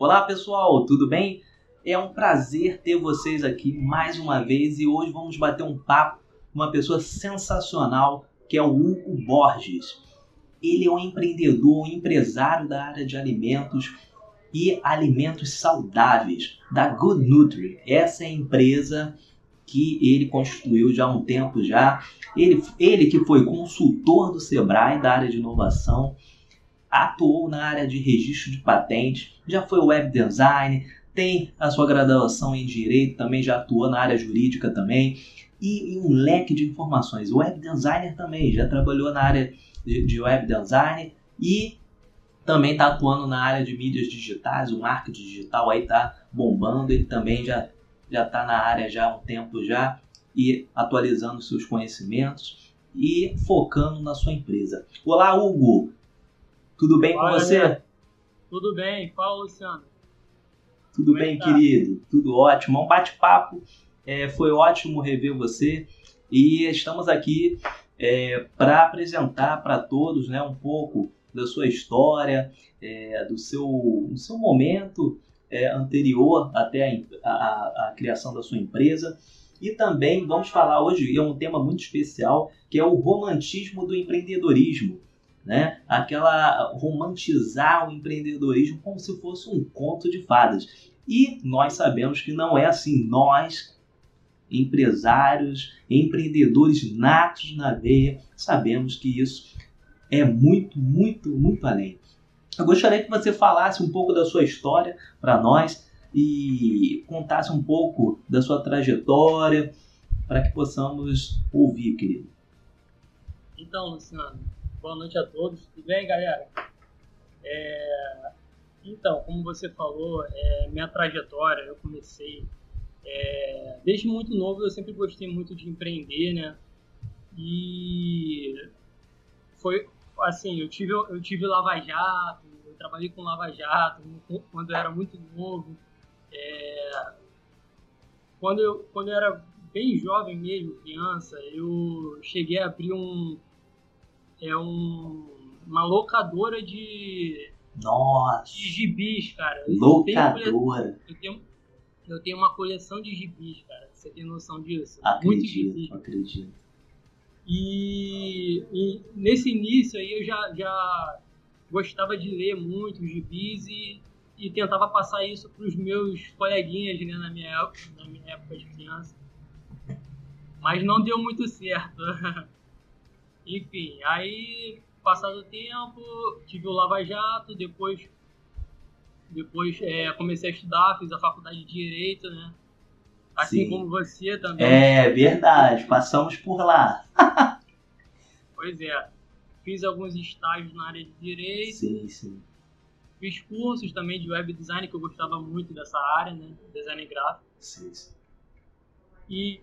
Olá pessoal, tudo bem? É um prazer ter vocês aqui mais uma vez e hoje vamos bater um papo com uma pessoa sensacional que é o Hugo Borges. Ele é um empreendedor, um empresário da área de alimentos e alimentos saudáveis da Good Nutri. Essa é a empresa que ele constituiu já há um tempo já. Ele, ele que foi consultor do Sebrae da área de inovação atuou na área de registro de patentes, já foi web design, tem a sua graduação em direito, também já atuou na área jurídica também, e, e um leque de informações. Web designer também, já trabalhou na área de, de web design e também está atuando na área de mídias digitais, o marketing digital aí está bombando, ele também já já está na área já há um tempo já e atualizando seus conhecimentos e focando na sua empresa. Olá, Hugo! Tudo bem com você? Tudo bem. Fala, Luciano. Tudo Como é bem, tá? querido? Tudo ótimo. É um bate-papo. É, foi ótimo rever você. E estamos aqui é, para apresentar para todos né, um pouco da sua história, é, do, seu, do seu momento é, anterior até a, a, a criação da sua empresa. E também vamos falar hoje, é um tema muito especial, que é o romantismo do empreendedorismo né? Aquela romantizar o empreendedorismo como se fosse um conto de fadas. E nós sabemos que não é assim. Nós, empresários, empreendedores natos na veia, sabemos que isso é muito, muito, muito além. Eu gostaria que você falasse um pouco da sua história para nós e contasse um pouco da sua trajetória para que possamos ouvir, querido. Então, Luciano, Boa noite a todos. Tudo bem, galera? É... Então, como você falou, é... minha trajetória, eu comecei é... desde muito novo, eu sempre gostei muito de empreender, né? E foi assim, eu tive eu tive Lava Jato, eu trabalhei com Lava Jato quando eu era muito novo. É... Quando eu quando eu era bem jovem mesmo, criança, eu cheguei a abrir um é um, uma locadora de. Nossa! De gibis, cara. Locadora! Eu tenho, eu tenho uma coleção de gibis, cara. Você tem noção disso? Acredito, acredito. E, e, nesse início aí eu já, já gostava de ler muito gibis e, e tentava passar isso para os meus coleguinhas né, na, minha época, na minha época de criança. Mas não deu muito certo. Enfim, aí, passado o tempo, tive o Lava Jato, depois, depois é, comecei a estudar, fiz a faculdade de Direito, né? Assim sim. como você também. É verdade, passamos por lá. pois é. Fiz alguns estágios na área de Direito. Sim, sim. Fiz cursos também de web design, que eu gostava muito dessa área, né? Design gráfico. Sim, sim. E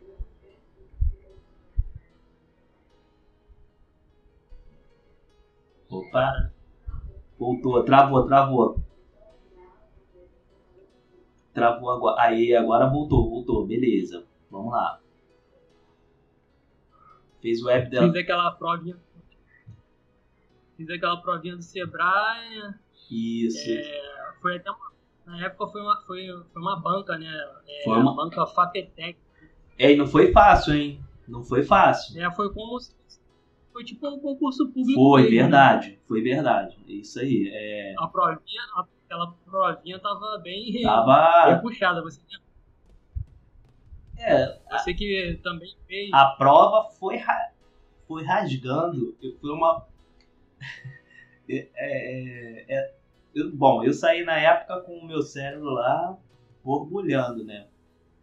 Opa. Voltou, travou, travou. Travou agora. Aí, agora voltou, voltou. Beleza. Vamos lá. Fez o app dela. Fiz aquela provinha. Fiz aquela provinha do Sebrae. Isso. É, foi até uma, na época foi uma, foi, foi uma banca, né? É, foi uma banca Fapetec. É, e não foi fácil, hein? Não foi fácil. É, foi como foi tipo um concurso público. Foi, mesmo. verdade. Foi verdade. Isso aí. É... A provinha, aquela provinha tava bem, tava... bem puxada. Você, é, você que também fez. A prova foi, ra... foi rasgando. Foi uma. é, é, é, eu, bom, eu saí na época com o meu cérebro lá borbulhando, né?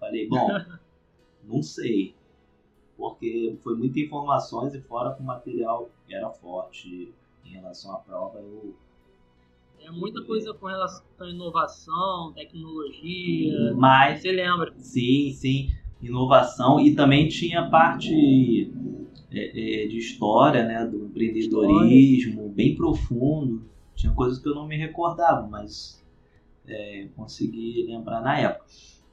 Falei, bom, não sei porque foi muita informações e fora que o material era forte em relação à prova. Eu, é muita coisa com relação à inovação, tecnologia. Mas, você lembra? Sim, sim. Inovação e também tinha parte é, é, de história, né, do empreendedorismo, história. bem profundo. Tinha coisas que eu não me recordava, mas é, consegui lembrar na época.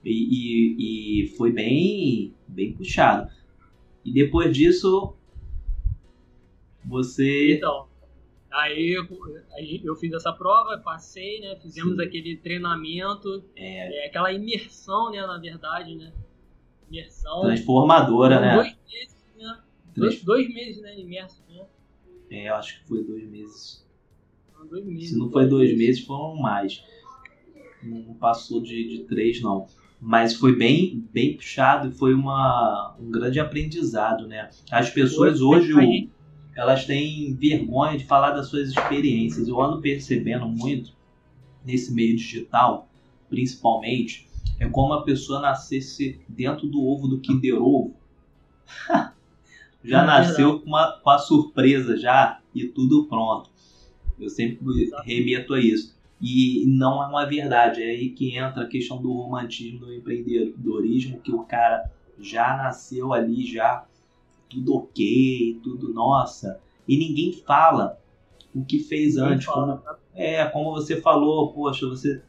E, e, e foi bem, bem puxado. E depois disso, você. Então, Aí eu, aí eu fiz essa prova, passei, né? Fizemos Sim. aquele treinamento, é. é. aquela imersão, né? Na verdade, né? Imersão. Transformadora, né? Dois meses, né? Dois, dois meses, né? Imerso, né? É, eu acho que foi dois meses. Não, dois meses. Se não foi dois meses, foram mais. Não passou de, de três, não. Mas foi bem, bem puxado e foi uma, um grande aprendizado, né? As pessoas hoje, o, elas têm vergonha de falar das suas experiências. Eu ando percebendo muito nesse meio digital, principalmente, é como a pessoa nascesse dentro do ovo do Kinder Ovo. já é nasceu com, uma, com a surpresa já e tudo pronto. Eu sempre remeto a isso. E não é uma verdade, é aí que entra a questão do romantismo, do empreendedorismo, que o cara já nasceu ali, já tudo ok, tudo nossa, e ninguém fala o que fez ninguém antes. Como, é, como você falou, poxa, você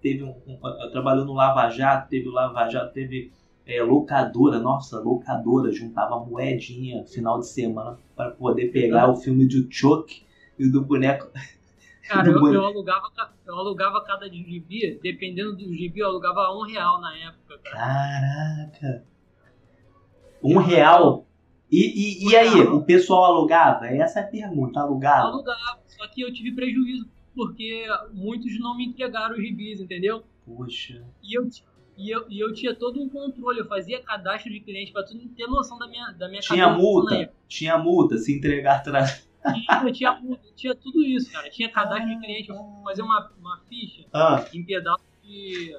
teve um, um, trabalhou no Lava Jato, teve o Lava Jato, teve é, locadora, nossa, locadora, juntava moedinha final de semana para poder pegar o filme do Chuck e do boneco. Cara, eu, eu, alugava, eu alugava cada gibi, dependendo do gibi, eu alugava um real na época. Cara. Caraca! Um real? E, e, e aí, o pessoal alugava? Essa é a pergunta, alugava? Alugava, só que eu tive prejuízo, porque muitos não me entregaram os gibis, entendeu? Poxa. E eu, e eu, e eu tinha todo um controle, eu fazia cadastro de cliente para tu ter noção da minha, da minha Tinha multa? Tinha multa se entregar atrás. Tinha, tinha, tinha, tudo isso, cara. Tinha cadastro de cliente, eu fazer uma, uma ficha ah. em pedaço de,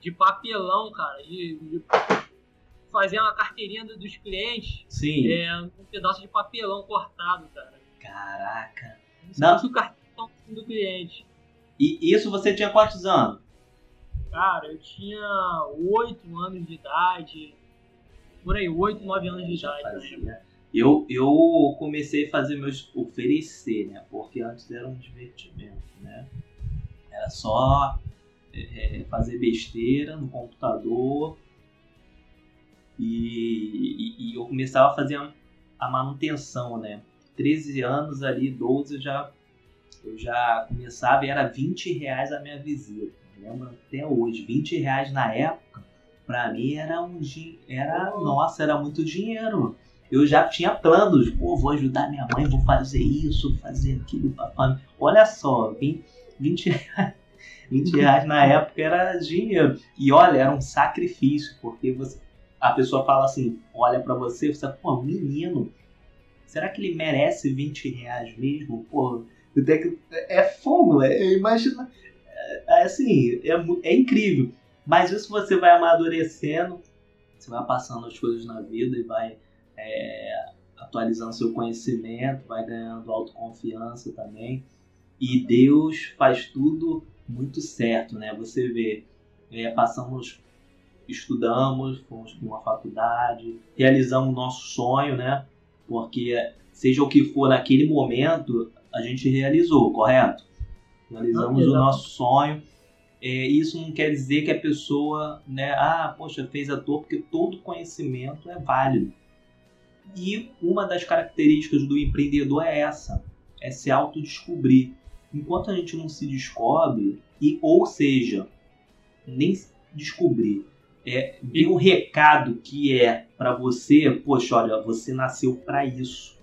de papelão, cara. De, de fazer uma carteirinha dos clientes. Sim. É, um pedaço de papelão cortado, cara. Caraca. Não. o cartão do cliente. E isso você tinha quantos anos? Cara, eu tinha 8 anos de idade. Por aí, 8, 9 anos de idade. Né? Eu, eu comecei a fazer meus oferecer, né? Porque antes era um divertimento, né? Era só é, fazer besteira no computador, e, e, e, eu começava a fazer a, a, manutenção, né? 13 anos ali, 12 eu já, eu já começava e era 20 reais a minha visita. Eu lembro até hoje, 20 reais na época, pra mim era um era Nossa, era muito dinheiro. Eu já tinha planos, pô, vou ajudar minha mãe, vou fazer isso, fazer aquilo família. Olha só, 20, 20 reais. 20 reais na época era dinheiro. E olha, era um sacrifício, porque você a pessoa fala assim, olha para você, você fala, pô, menino, será que ele merece 20 reais mesmo? Pô, é fogo, é, imagina, é, é, assim, é, é incrível. Mas isso você vai amadurecendo, você vai passando as coisas na vida e vai é, atualizando seu conhecimento, vai ganhando autoconfiança também. E Deus faz tudo muito certo, né? Você vê, é, passamos estudamos, fomos para uma faculdade, realizamos nosso sonho, né? Porque seja o que for naquele momento, a gente realizou, correto? Realizamos o nosso sonho. É, isso não quer dizer que a pessoa, né, ah, poxa, fez a toa, porque todo conhecimento é válido. E uma das características do empreendedor é essa, é se autodescobrir. Enquanto a gente não se descobre, e ou seja, nem descobrir, é, ver um recado que é para você, poxa, olha, você nasceu para isso.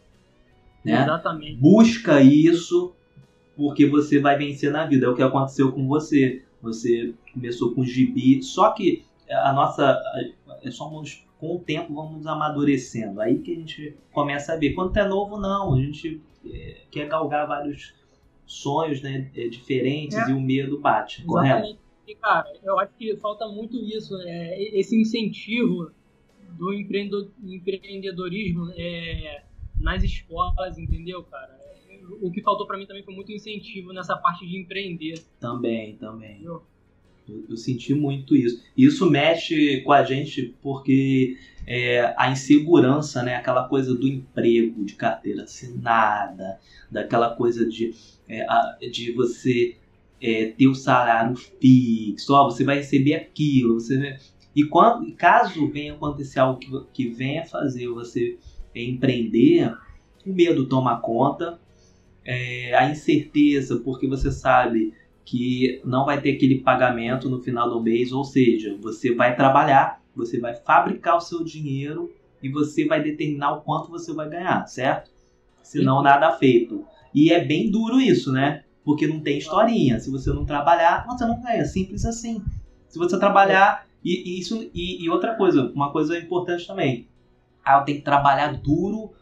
Né? Exatamente. Busca isso porque você vai vencer na vida. É o que aconteceu com você. Você começou com gibi, só que a nossa é, somos com o tempo vamos amadurecendo. Aí que a gente começa a ver. Quando é novo, não. A gente é, quer galgar vários sonhos né, é, diferentes é. e o medo bate, Exatamente. correto? E, cara, eu acho que falta muito isso, é, esse incentivo do empreendedorismo é, nas escolas, entendeu, cara? O que faltou para mim também foi muito incentivo nessa parte de empreender. Também, também. Eu, eu senti muito isso. Isso mexe com a gente porque é, a insegurança, né? Aquela coisa do emprego, de carteira assinada, daquela coisa de, é, de você é, ter o salário fixo, ó, você vai receber aquilo, você e quando, caso venha acontecer algo que, que venha fazer você empreender, o medo toma conta é, a incerteza, porque você sabe que não vai ter aquele pagamento no final do mês, ou seja, você vai trabalhar, você vai fabricar o seu dinheiro e você vai determinar o quanto você vai ganhar, certo? Senão nada feito. E é bem duro isso, né? Porque não tem historinha. Se você não trabalhar, você não ganha. Simples assim. Se você trabalhar. E, e isso, e, e, outra coisa, uma coisa importante também. Ah, eu tenho que trabalhar duro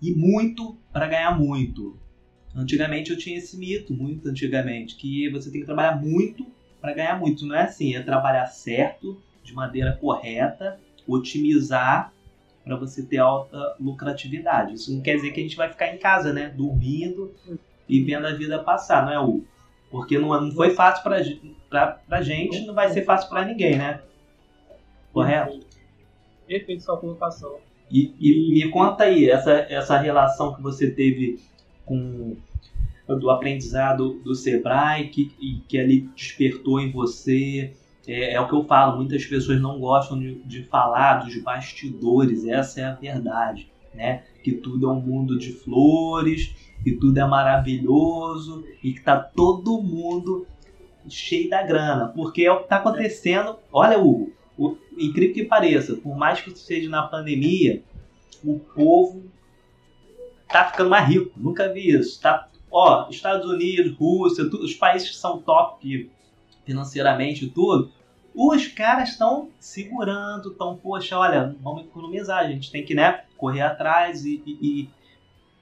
e muito para ganhar muito. Antigamente eu tinha esse mito, muito antigamente, que você tem que trabalhar muito para ganhar muito. Não é assim, é trabalhar certo, de maneira correta, otimizar para você ter alta lucratividade. Isso não quer dizer que a gente vai ficar em casa, né, dormindo e vendo a vida passar, não é o porque não, não foi fácil pra, pra, pra gente, não vai ser fácil para ninguém, né? Correto? Perfeito sua colocação. E, e, me conta aí, essa, essa relação que você teve com do aprendizado do Sebrae, que, que ali despertou em você. É, é, o que eu falo, muitas pessoas não gostam de, de falar dos bastidores, essa é a verdade, né? Que tudo é um mundo de flores, que tudo é maravilhoso e que tá todo mundo cheio da grana, porque é o que está acontecendo. Olha, Hugo, o, incrível que pareça, por mais que seja na pandemia, o povo tá ficando mais rico. Nunca vi isso. Tá, ó, Estados Unidos, Rússia, tudo, os países que são top financeiramente e tudo, os caras estão segurando, estão, poxa, olha, vamos economizar, a gente tem que, né, correr atrás e, e,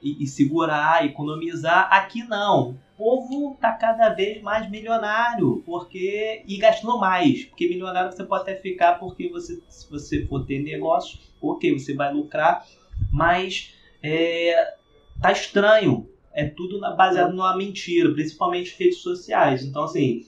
e, e segurar, economizar. Aqui não. O povo tá cada vez mais milionário, porque e gastando mais, porque milionário você pode até ficar porque você se você for ter negócio, ok, você vai lucrar, mas é, tá estranho. É tudo baseado numa mentira, principalmente redes sociais. Então assim,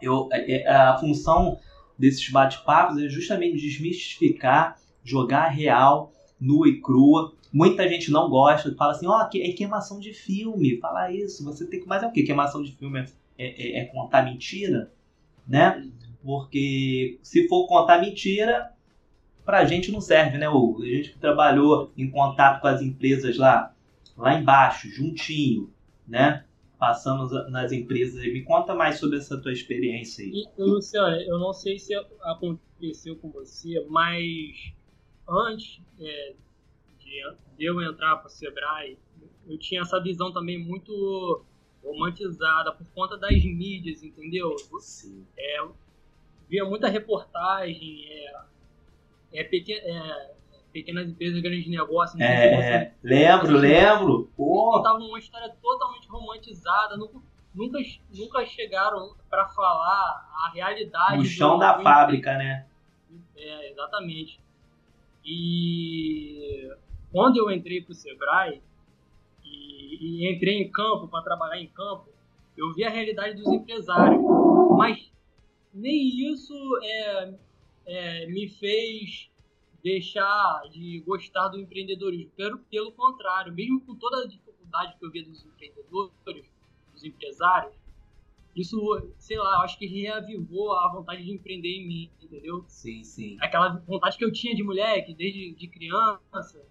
eu, é, é, a função desses bate-papos é justamente desmistificar, jogar real, nua e crua, Muita gente não gosta, fala assim, ó, oh, é queimação de filme, fala isso, você tem que. Mas é o que? Queimação de filme é, é, é, contar mentira, né? Porque se for contar mentira, pra gente não serve, né, Hugo? A gente que trabalhou em contato com as empresas lá, lá embaixo, juntinho, né? Passamos nas empresas. Me conta mais sobre essa tua experiência aí. E, Luciano, eu não sei se aconteceu com você, mas antes é, de eu entrar para o Sebrae, eu tinha essa visão também muito romantizada por conta das mídias, entendeu? Sim. É, via muita reportagem, é, é, pequena, é, pequenas empresas, grandes negócios. É, lembro, lembro. Contavam uma história totalmente romantizada, nunca, nunca, nunca chegaram para falar a realidade. O chão da fábrica, né? É, exatamente. E quando eu entrei para o Sebrae e, e, entrei em campo para trabalhar em campo, eu vi a realidade dos empresários, mas nem isso é, é, me fez deixar de gostar do empreendedorismo. Pelo, pelo contrário, mesmo com toda a dificuldade que eu via dos empreendedores, dos empresários, isso, sei lá, eu acho que reavivou a vontade de empreender em mim, entendeu? Sim, sim. Aquela vontade que eu tinha de moleque, desde de criança,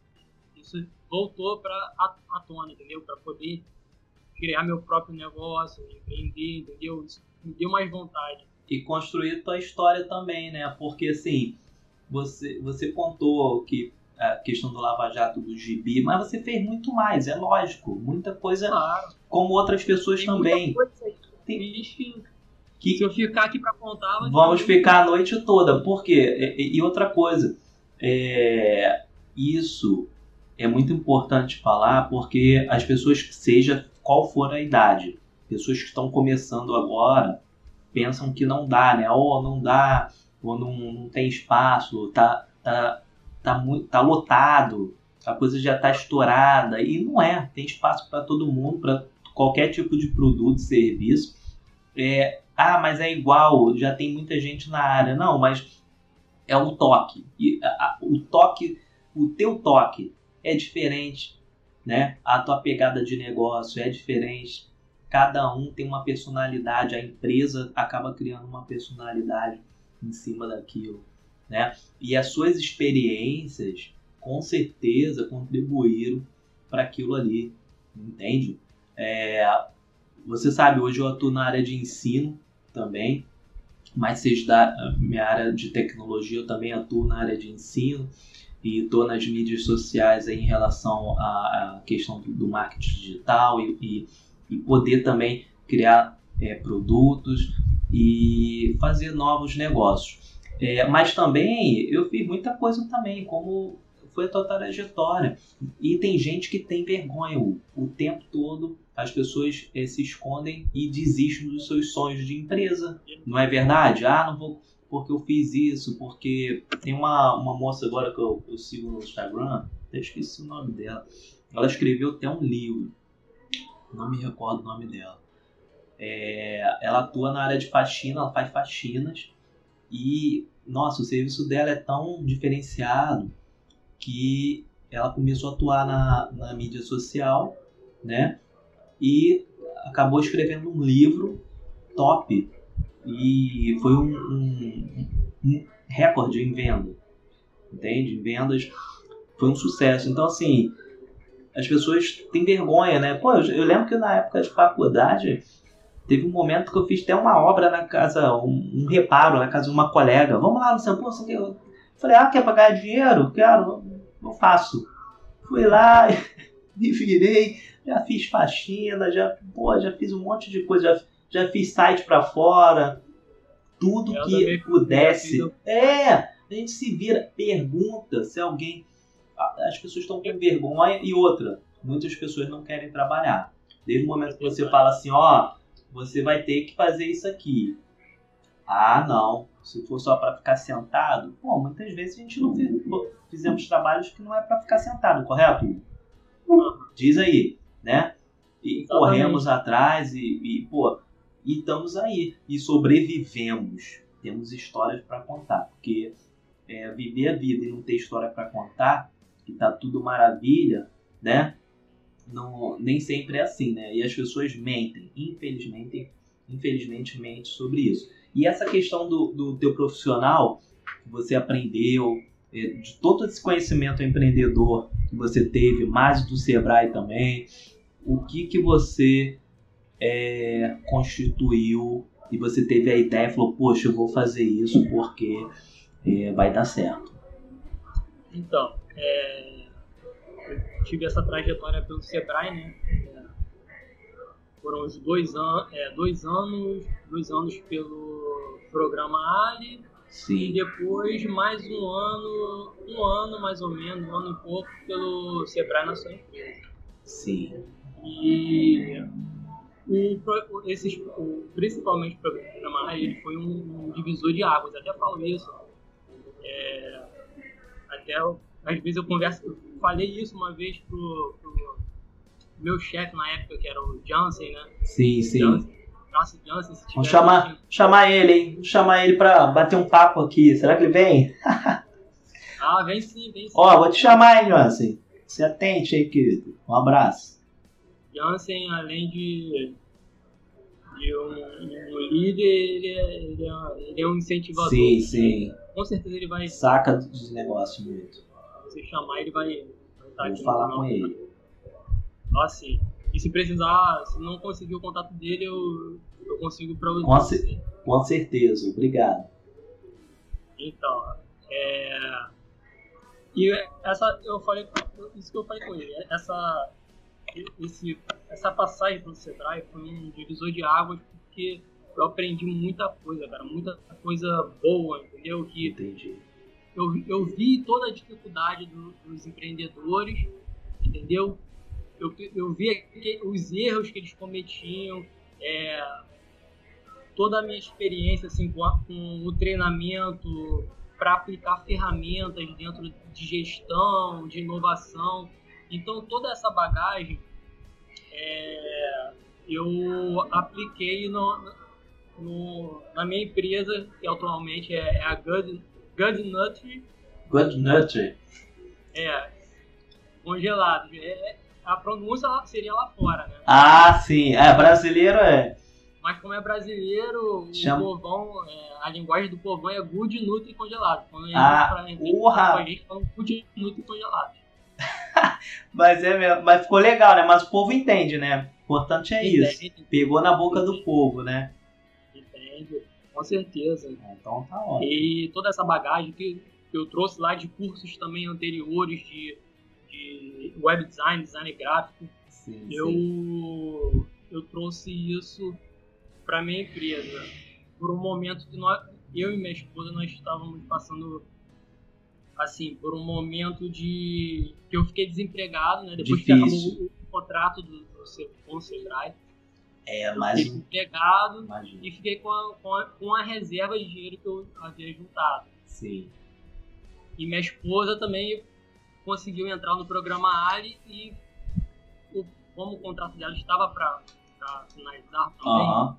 isso voltou para a, tona, entendeu? Para poder criar meu próprio negócio, empreender, entendeu? Isso me deu mais vontade. E construir tua história também, né? Porque assim, você, você contou que a questão do Lava Jato do Gibi, mas você fez muito mais, é lógico. Muita coisa, claro. como outras pessoas Tem também. Tem que, se eu ficar aqui para contar, vamos ficar a noite toda. Por quê? E, e outra coisa, é, isso é muito importante falar porque as pessoas, seja qual for a idade, pessoas que estão começando agora pensam que não dá, né? Ou não dá, ou não, tem espaço, tá, tá, tá, muito, tá lotado, a coisa já está estourada. E não é, tem espaço para todo mundo, para qualquer tipo de produto, serviço. É, ah, mas é igual, já tem muita gente na área. Não, mas é o toque. E, a, a, o toque, o teu toque é diferente, né? A tua pegada de negócio é diferente. Cada um tem uma personalidade, a empresa acaba criando uma personalidade em cima daquilo, né? E as suas experiências com certeza contribuíram para aquilo ali, entende? É, você sabe, hoje eu atuo na área de ensino também, mas seja da minha área de tecnologia, eu também atuo na área de ensino e estou nas mídias sociais em relação à, questão do, do marketing digital e, e, e, poder também criar é, produtos e fazer novos negócios. É, mas também eu fiz muita coisa também, como foi a tua trajetória. E tem gente que tem vergonha o, o tempo todo. As pessoas é, se escondem e desistem dos seus sonhos de empresa. Não é verdade? Ah, não vou porque eu fiz isso, porque tem uma, uma moça agora que eu, eu sigo no Instagram, até esqueci o nome dela. Ela escreveu até um livro, não me recordo o nome dela. É, ela atua na área de faxina, ela faz faxinas e, nossa, o serviço dela é tão diferenciado que ela começou a atuar na, na mídia social, né? E acabou escrevendo um livro top e foi um, um, um recorde em venda, entende? Em vendas foi um sucesso. Então, assim, as pessoas têm vergonha, né? Pô, eu, eu, lembro que na época de faculdade teve um momento que eu fiz até uma obra na casa, um, um reparo na casa de uma colega. Vamos lá, Luciano, pô, você quer... Eu falei, ah, quer pagar dinheiro? Quero, eu faço. Fui lá, me virei, já fiz faxina, já, pô, já fiz um monte de coisa, já já fiz site para fora, tudo eu que pudesse. É, a gente se vira, pergunta se alguém. As pessoas estão com vergonha e outra, muitas pessoas não querem trabalhar. Desde o momento que você fala assim, ó, você vai ter que fazer isso aqui. Ah, não. Se for só para ficar sentado, pô, muitas vezes a gente não fiz, fizemos trabalhos que não é para ficar sentado, correto? Diz aí, né? E Exatamente. corremos atrás e, e, pô, e estamos aí e sobrevivemos. Temos histórias para contar, porque é, viver a vida e não ter história para contar, que tá tudo maravilha, né? Não, nem sempre é assim, né? E as pessoas mentem, infelizmente, infelizmente mentem sobre isso. E essa questão do, do teu profissional que você aprendeu, é, de todo esse conhecimento empreendedor que você teve, mais do Sebrae também, o que que você é, constituiu e você teve a ideia e falou, poxa, eu vou fazer isso porque é, vai dar certo? Então, é, tive essa trajetória pelo Sebrae, né? É, foram os dois, an é, dois anos, dois anos pelo programa Ali Sim. e depois mais um ano, um ano mais ou menos, um ano e pouco pelo Sebrae na sua empresa. Sim. E o, esses, o, principalmente o programa ele foi um, um, divisor de águas, até falo isso. É, até às vezes eu converso, falei isso uma vez pro, pro meu chefe na época, que era o Jansen, né? Sim, sim. Jansen, nossa, Jansen, se Vamos chamar, chamar ele, hein? Vamos chamar ele pra bater um papo aqui. Será que ele vem? ah, vem sim, vem sim. Ó, vou te chamar, hein, Jansen. Se atente aí, querido. Um abraço. Jansen, além de, de um, um líder, ele é, ele, é, ele é, um incentivador. Sim, sim. Com certeza ele vai. Saca dos negócios muito. Se chamar, ele vai. vai Vou falar com ele. Nossa, sim. E se precisar, se não conseguir o contato dele, eu, eu consigo para com, com certeza, obrigado. Então, é. E essa, eu falei, isso que eu falei com ele, essa esse, essa passagem pelo Sebrae foi um divisor de águas porque eu aprendi muita coisa, cara, muita coisa boa, entendeu? Que Entendi. Eu, eu vi toda a dificuldade do, dos empreendedores, entendeu? Eu, eu vi os erros que eles cometiam, é, toda a minha experiência assim, com, a, com o treinamento para aplicar ferramentas dentro de gestão, de inovação. Então, toda essa bagagem é, eu apliquei no, no, na minha empresa, que atualmente é, é a Good, Good Nutri. Good Nutri? É, congelado. É, a pronúncia seria lá fora, né? Ah, sim. É, brasileiro é. Mas como é brasileiro, Chama... o povão, é, a linguagem do povão é good, nutri congelado. Quando ah, a gente, pra, a gente, a gente fala good, nutri congelado. Mas é mesmo, mas ficou legal, né? Mas o povo entende, né? O importante é isso. Pegou na boca do povo, né? Com certeza. É, então tá ótimo. E toda essa bagagem que, eu trouxe lá de cursos também anteriores de, de web design, design gráfico, Sim, eu, sim. eu trouxe isso para minha empresa. Por um momento que nós, eu e minha esposa nós estávamos passando assim por um momento de que eu fiquei desempregado, né? Depois Difícil. que acabou o, o contrato do, do, com o Sebrae, É, mas. fiquei desempregado Imagina. e fiquei com a, com, a, com a reserva de dinheiro que eu havia juntado. Sim. E minha esposa também conseguiu entrar no programa Ali e o- como o contrato dela estava para finalizar também,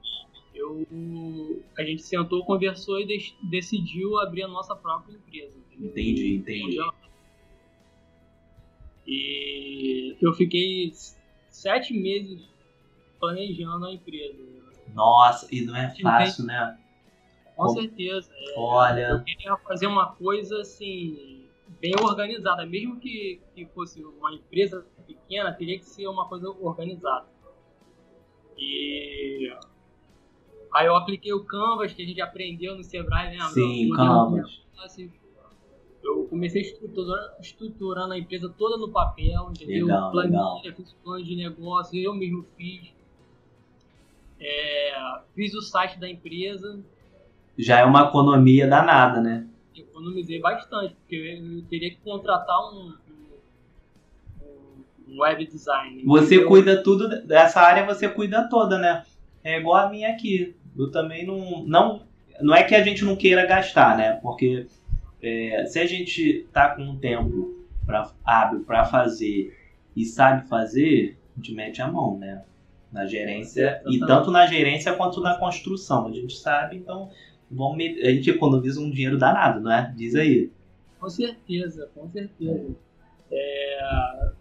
eu, a gente sentou, conversou e dec- decidiu abrir a nossa própria empresa. entendeu? Entendi, entendi. E eu fiquei sete meses planejando a empresa. Nossa, e não é fácil, né? Com certeza. é, Olha. Eu queria fazer uma coisa assim, bem organizada. Mesmo que, que fosse uma empresa pequena, teria que ser uma coisa organizada. E aí eu apliquei o Canvas, que a gente aprendeu no Sebrae, lembra? Sim, modelo Canvas. assim, Eu comecei estruturar, estruturando a empresa toda no papel, entendeu? Legal, Planilha, legal. fiz plano de negócio, eu mesmo fiz. É, fiz o site da empresa, Já é uma economia danada, né? economizei bastante, porque eu teria que contratar um, um- um web design. Você entendeu? cuida tudo dessa área, você cuida toda, né? É igual a minha aqui. Eu também não, não, não é que a gente não queira gastar, né? Porque é, se a gente tá com um tempo pra, hábil para fazer e sabe fazer, a gente mete a mão, né? Na gerência e tanto na gerência quanto na construção. A gente sabe, então vamos a gente economiza um dinheiro danado, não é? Diz aí. Com certeza, com certeza. É,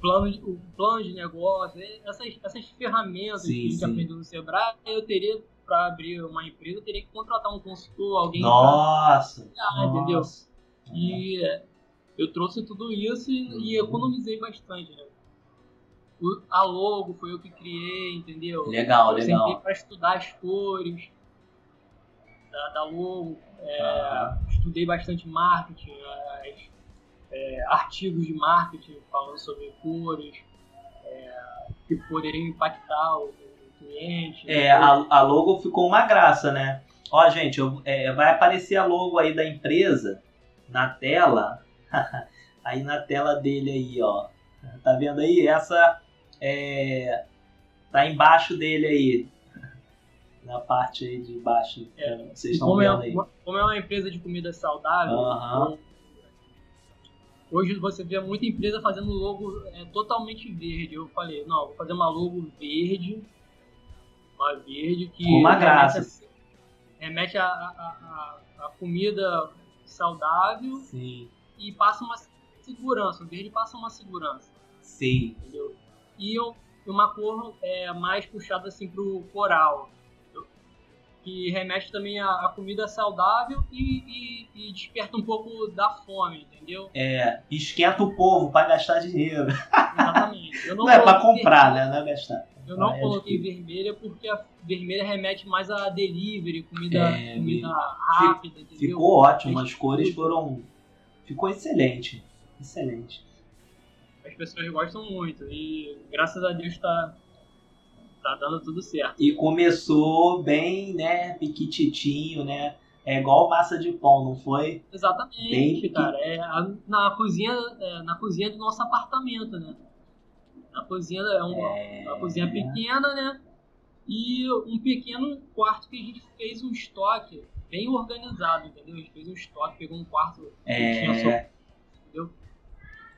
plano de, o plano de negócio, é, essas, essas ferramentas Sim, que a gente sim. aprendeu no Sebrae, eu teria, para abrir uma empresa, eu teria que contratar um consultor, alguém pra- Nossa! Ah, entendeu? nossa. E é, eu trouxe tudo isso e, e Uhum. economizei bastante, né? A logo foi eu que criei, entendeu? Legal, eu sentei legal. para estudar as cores da, da logo, é, Aham. estudei bastante marketing, as, é, artigos de marketing falando sobre cores é, que poderiam impactar o, o cliente. É, entendeu? a, a logo ficou uma graça, né? Ó, gente, eu- é, vai aparecer a logo aí da empresa na tela. aí na tela dele aí, ó. Tá vendo aí? Essa é, tá embaixo dele aí. Na parte aí de baixo. É, Vocês estão é vendo aí. uma, como é uma empresa de comida saudável, hoje você vê muita empresa fazendo logo é, totalmente verde. Eu falei, não, vou fazer uma logo verde, uma verde que uma graça. remete a, remete a, a, a- a comida saudável Sim, e passa uma segurança. O verde passa uma segurança, sim. entendeu? E uma cor é, mais puxada assim pro coral, que remete também a, a comida saudável e, e- e desperta um pouco da fome, entendeu? É, esquenta o povo pra gastar dinheiro. Exatamente. Eu Não, é pra coloquei comprar, vermelha- né? Não é gastar. Eu não Ah, é coloquei vermelha porque a vermelha remete mais a delivery, comida, É, comida rápida, entendeu? Ficou ótimo, as cores foram. Ficou excelente. Excelente. As pessoas gostam muito e graças a Deus tá, tá dando tudo certo. E começou bem, né? Piquititinho, né? É igual massa de pão, não foi? Exatamente, Bem cara. É a- na cozinha, é, na cozinha do nosso apartamento, né? Na cozinha é uma, É... uma cozinha pequena, né? E um pequeno quarto que a gente fez um estoque bem organizado, entendeu? A gente fez um estoque, pegou um quarto que tinha só, É... entendeu?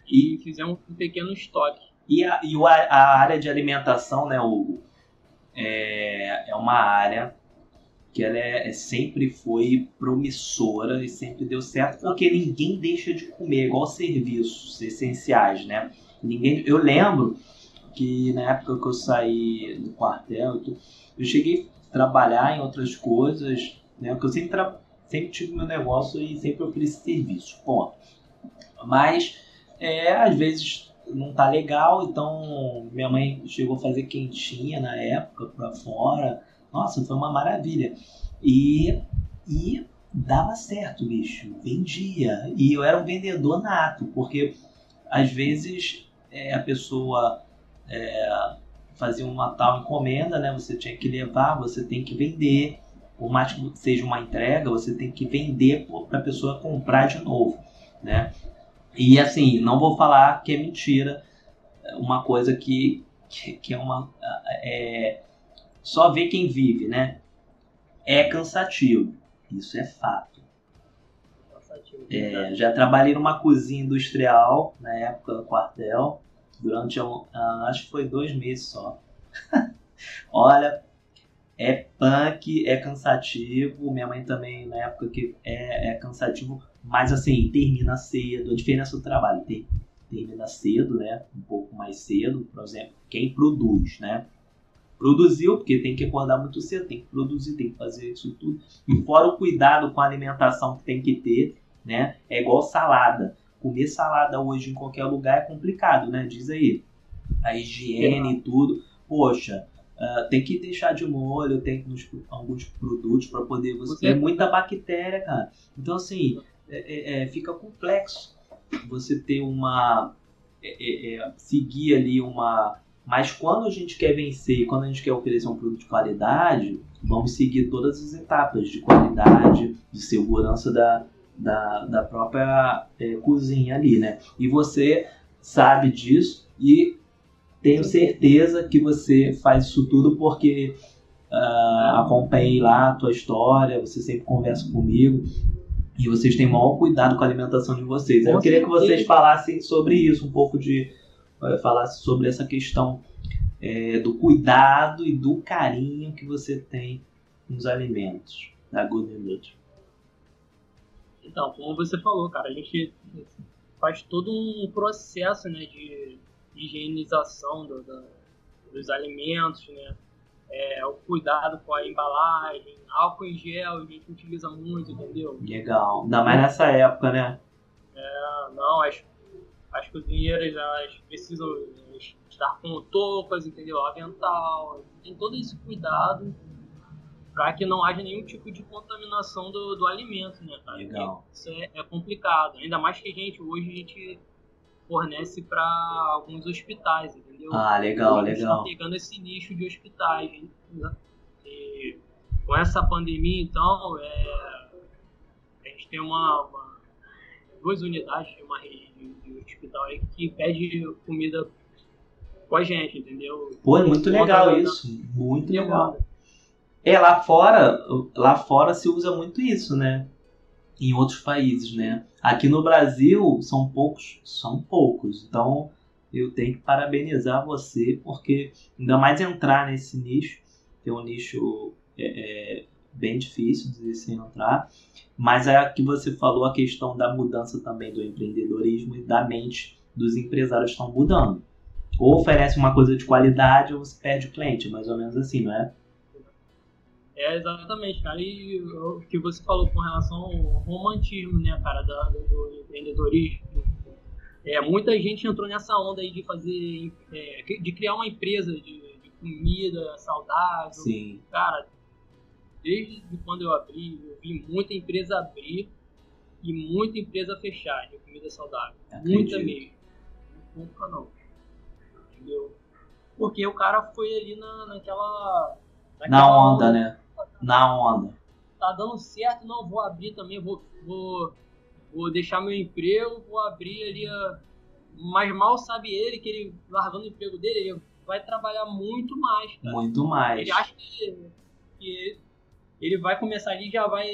E fizemos um pequeno estoque. E, a, e a área de alimentação, né, Hugo? É, é uma área que ela é, é- sempre foi promissora e sempre deu certo, porque ninguém deixa de comer, igual serviços essenciais, né? Ninguém, eu lembro que na época que eu saí do quartel, eu cheguei a trabalhar em outras coisas, né? Porque eu sempre, sempre tive meu negócio e sempre ofereci serviço, ponto. Mas é, às vezes não tá legal, então minha mãe chegou a fazer quentinha na época pra fora. Nossa, foi uma maravilha. E, e dava certo, bicho. Vendia. E eu era um vendedor nato, porque às vezes é, a pessoa é, fazia uma tal encomenda, né? Você tinha que levar, você tem que vender. Por mais que seja uma entrega, você tem que vender para a pessoa comprar de novo, né? E assim, não vou falar que é mentira, uma coisa que, que, que é uma. É, só ver quem vive, né? É cansativo. Isso é fato. É, já trabalhei numa cozinha industrial na época do quartel, durante um, uh, acho que foi dois meses só. Olha, é punk, é cansativo. Minha mãe também, na época que é, é cansativo, mas assim, termina cedo. A diferença do trabalho tem, termina cedo, né? Um pouco mais cedo, por exemplo, quem produz, né? Produziu, porque tem que acordar muito cedo, tem que produzir, tem que fazer isso tudo. E fora o cuidado com a alimentação que tem que ter, né? É igual salada. Comer salada hoje em qualquer lugar é complicado, né? Diz aí. A higiene e tudo. Poxa, uh, tem que deixar de molho, tem nos, alguns produtos para poder você. Tem muita bactéria, cara. Então, assim, é, é, é fica complexo você ter uma. É, é, seguir ali uma mas quando a gente quer vencer, quando a gente quer oferecer um produto de qualidade, vamos seguir todas as etapas de qualidade, de segurança da, da, da própria cozinha ali, né? E você sabe disso e tenho certeza que você faz isso tudo porque uh, acompanhei lá a tua história, você sempre conversa comigo e vocês têm o maior cuidado com a alimentação de vocês. Eu queria que vocês falassem sobre isso, um pouco de falasse sobre essa questão é, do cuidado e do carinho que você tem nos alimentos da Good Nutri. Então, como você falou, cara, a gente faz todo um processo né, de higienização do, do, dos alimentos, né? É, o cuidado com a embalagem, álcool em gel, a gente utiliza muito, entendeu? Legal. Ainda mais nessa época, né? É, não, acho as cozinheiras elas precisam estar com toucas, entendeu? Avental, tem todo esse cuidado para que não haja nenhum tipo de contaminação do, do alimento, né, cara? Legal. Isso é, é, complicado, ainda mais que a gente hoje a gente fornece para alguns hospitais, entendeu? Ah, legal, a gente legal. Tá pegando esse nicho de hospitais, né? E com essa pandemia, então, é, a gente tem uma, uma duas unidades de uma rede de hospital aí que pede comida com a gente, entendeu? Pô, é muito legal isso, muito legal. É, lá fora, lá fora se usa muito isso, né? Em outros países, né? Aqui no Brasil são poucos, são poucos. Então eu tenho que parabenizar você, porque ainda mais entrar nesse nicho, que é um nicho é, é, bem difícil de se entrar. Mas é que você falou a questão da mudança também do empreendedorismo e da mente dos empresários estão mudando. Ou oferece uma coisa de qualidade ou você perde o cliente, mais ou menos assim, não é? É, exatamente, cara. E o que você falou com relação ao romantismo, né, cara, do, do empreendedorismo. É, muita gente entrou nessa onda aí de fazer, é, de criar uma empresa de, de comida saudável. Sim. Cara, desde quando eu abri, eu vi muita empresa abrir e muita empresa fechar de comida saudável. Acredito. Muita mesmo. Nunca não. Entendeu? Porque o cara foi ali na, naquela, naquela. Na onda, né? Na onda. Tá dando certo, não, vou abrir também, vou, vou, vou deixar meu emprego, vou abrir ali. A... Mas mal sabe ele que ele, largando o emprego dele, ele vai trabalhar muito mais. Cara. Muito mais. Ele acha que, que ele vai começar ali já vai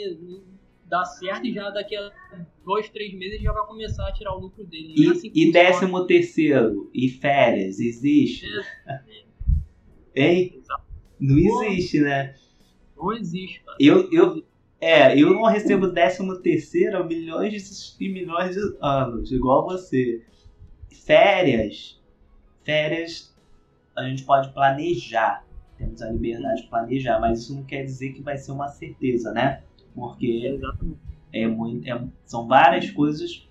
dar certo e já daqui a dois, três meses já vai começar a tirar o lucro dele. E, é assim e décimo terceiro? E férias? Existe? É, hein? Não existe, né? Não existe, cara. Eu, eu, é, eu não recebo décimo terceiro há milhões e milhões de anos, igual você. Férias. Férias a gente pode planejar temos a liberdade de planejar, mas isso não quer dizer que vai ser uma certeza, né? Porque é muito, é, são várias coisas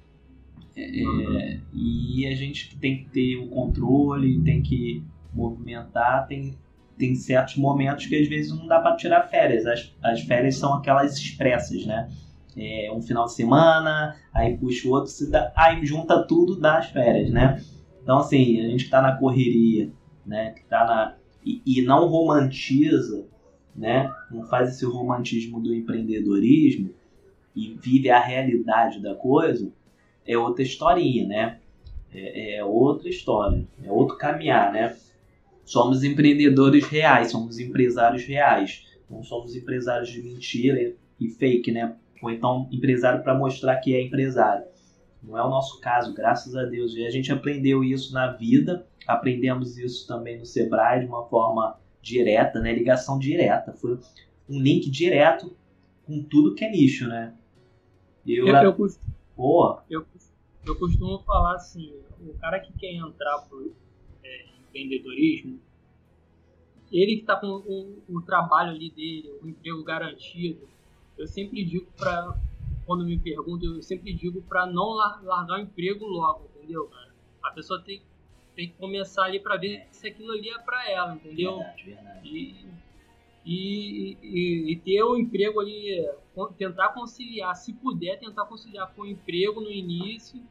É, e a gente tem que ter o controle, tem que movimentar, tem, tem certos momentos que às vezes não dá para tirar férias. As, as férias são aquelas expressas, né? É, um final de semana, aí puxa o outro, se dá, aí junta tudo, dá as férias, né? Então, assim, a gente que tá na correria, né? Que tá na, e, e não romantiza, né? Não faz esse romantismo do empreendedorismo e vive a realidade da coisa, é outra historinha, né? É, é outra história, é outro caminhar, né? Somos empreendedores reais, somos empresários reais. Não somos empresários de mentira e fake, né? Ou então empresário para mostrar que é empresário. Não é o nosso caso, graças a Deus. E a gente aprendeu isso na vida, aprendemos isso também no Sebrae de uma forma direta, né? Ligação direta. Foi um link direto com tudo que é nicho, né? Eu, eu, eu, costumo, eu, eu costumo falar assim, o cara que quer entrar pro é, empreendedorismo, ele que está com o, o, trabalho ali dele, o emprego garantido, eu sempre digo para quando me perguntam, eu sempre digo para não largar o emprego logo, entendeu, cara? A pessoa tem, tem que começar ali para ver se aquilo ali é para ela, entendeu? Verdade, verdade. E, e, e, e, ter o emprego ali, tentar conciliar, se puder, tentar conciliar com o emprego no início,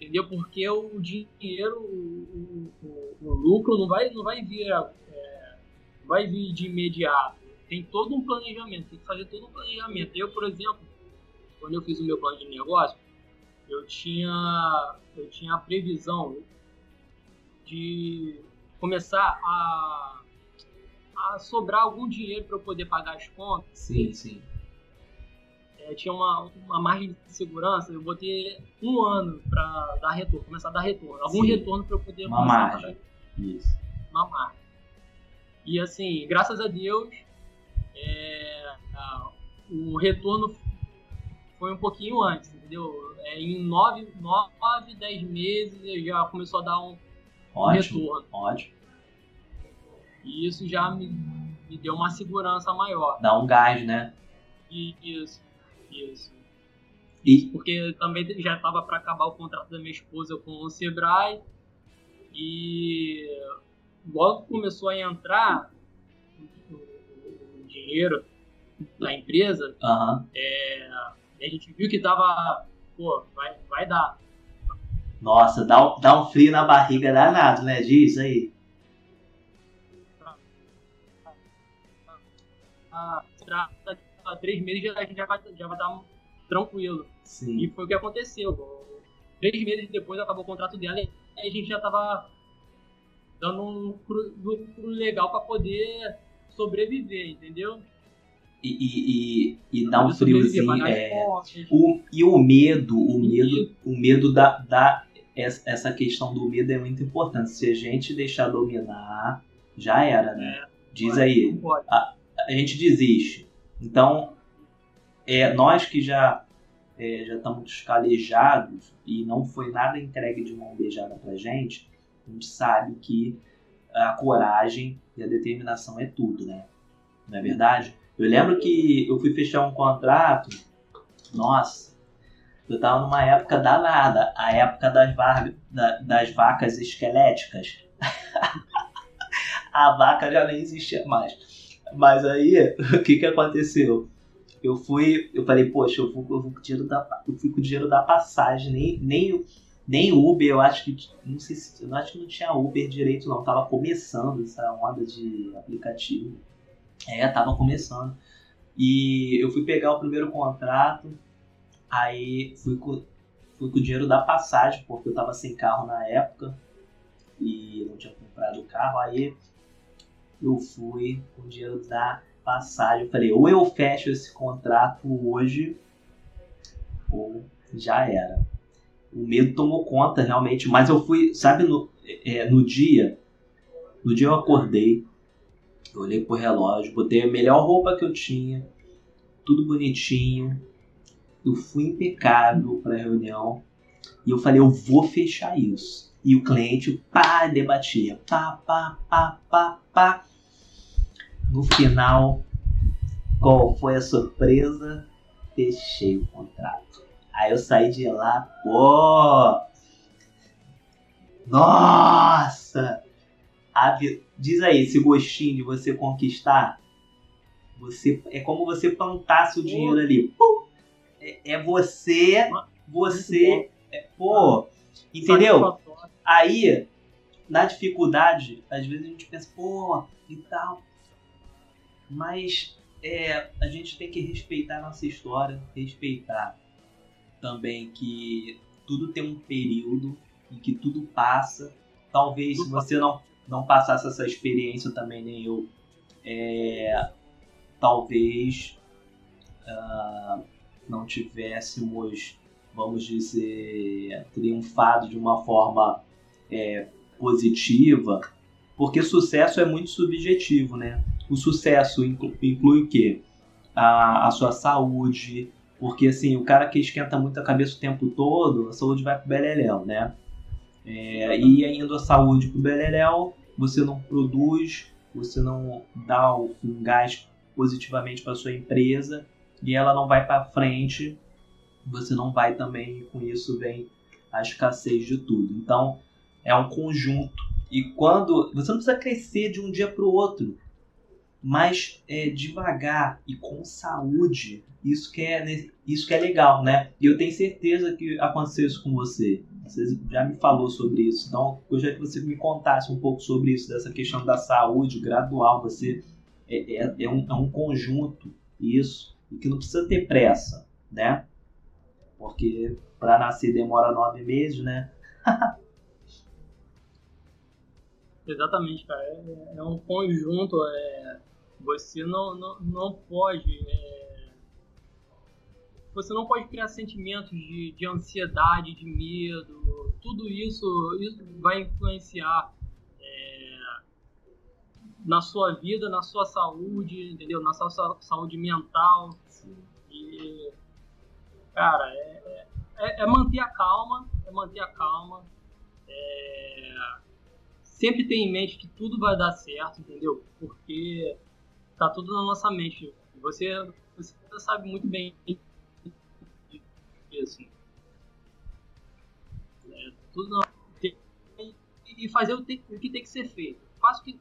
entendeu? Porque o dinheiro, o, o, o lucro não vai, não vai vir, é, vai vir de imediato. Tem todo um planejamento, tem que fazer todo um planejamento. Eu, por exemplo, quando eu fiz o meu plano de negócio, eu tinha, eu tinha a previsão de começar a a sobrar algum dinheiro para eu poder pagar as contas. Sim, sim. É, tinha uma, uma margem de segurança, eu botei um ano para dar retorno, começar a dar retorno. Algum sim. retorno para eu poder uma margem. Isso. Uma margem. E assim, graças a Deus, é, o retorno foi um pouquinho antes, entendeu? É, em nove, nove, dez meses já começou a dar um, ótimo, um retorno. Ótimo. E isso já me, me deu uma segurança maior. Dá um gás, né? E, isso, isso. E? Porque também já estava para acabar o contrato da minha esposa com o Sebrae. E logo começou a entrar o, dinheiro da empresa, uhum. é, a gente viu que dava, pô, vai, vai dar. Nossa, dá um, dá um frio na barriga danado, né? Diz aí. A, três meses a gente já vai, já vai estar tranquilo. Sim. E foi o que aconteceu. Três meses depois acabou o contrato dela e a gente já estava dando um lucro legal para poder sobreviver, entendeu? E, e, e, e dá um friozinho. É, o, e o medo, o medo, o medo da, da. Essa questão do medo é muito importante. Se a gente deixar dominar, já era, né? É, Diz aí. A, a gente desiste. Então, é, nós que já, é, já estamos calejados e não foi nada entregue de mão beijada pra gente, a gente sabe que a coragem e a determinação é tudo, né? Não é verdade? Eu lembro que eu fui fechar um contrato, nossa, eu tava numa época danada, a época das, das vacas esqueléticas. a vaca já nem existia mais. Mas aí, o que que aconteceu? Eu fui, eu falei, poxa, eu vou, eu vou com o dinheiro da, eu fui com o dinheiro da passagem, nem, nem, nem Uber, eu acho que, não sei se, eu acho que não tinha Uber direito não, tava começando essa onda de aplicativo. É, tava começando. E eu fui pegar o primeiro contrato, aí fui com, fui com o dinheiro da passagem, porque eu tava sem carro na época e não tinha comprado o carro, aí eu fui com o dinheiro da passagem. Eu falei, ou eu fecho esse contrato hoje, ou já era. O medo tomou conta realmente, mas eu fui, sabe, no, é, no dia, no dia eu acordei, eu olhei pro relógio, botei a melhor roupa que eu tinha, tudo bonitinho, eu fui impecável para a reunião e eu falei, eu vou fechar isso. E o cliente, pá, debatia, pá, pá, pá, pá, pá. No final, qual foi a surpresa? Fechei o contrato. Aí eu saí de lá, pô. Nossa! Diz aí, esse gostinho de você conquistar. Você, é como você plantasse o dinheiro ali. Pum, é, é você, você, é, pô, entendeu? Aí, na dificuldade, às vezes a gente pensa, pô, e tal. Mas é, a gente tem que respeitar a nossa história, respeitar também que tudo tem um período e que tudo passa. Talvez se você não, não passasse essa experiência também, nem eu, é, talvez uh, não tivéssemos, vamos dizer, triunfado de uma forma é, positiva, porque sucesso é muito subjetivo, né? O sucesso inclui, inclui o quê? A, a sua saúde, porque assim, o cara que esquenta muito a cabeça o tempo todo, a saúde vai pro beleléu, né? É, e indo a saúde pro beleléu, você não produz, você não dá um gás positivamente para sua empresa e ela não vai para frente, você não vai também, com isso vem a escassez de tudo. Então, é um conjunto. E quando você não precisa crescer de um dia para o outro, mas é, devagar e com saúde, isso que é isso que é legal, né? E eu tenho certeza que aconteceu isso com você. Você já me falou sobre isso. Então, gostaria que você me contasse um pouco sobre isso, dessa questão da saúde gradual. Você é, é, é um, é um conjunto isso e que não precisa ter pressa, né? Porque para nascer demora nove meses, né? Exatamente, cara. É, é, um conjunto. É, você não, não, não pode. É, você não pode criar sentimentos de, de ansiedade, de medo. Tudo isso, isso vai influenciar é, na sua vida, na sua saúde, entendeu? Na sua saúde mental. E, cara, é, é, é, manter a calma, é manter a calma. É, sempre ter em mente que tudo vai dar certo, entendeu? Porque tá tudo na nossa mente. Você, você sabe muito bem isso. É, tudo na... e fazer o, que tem que ser feito. Faça o que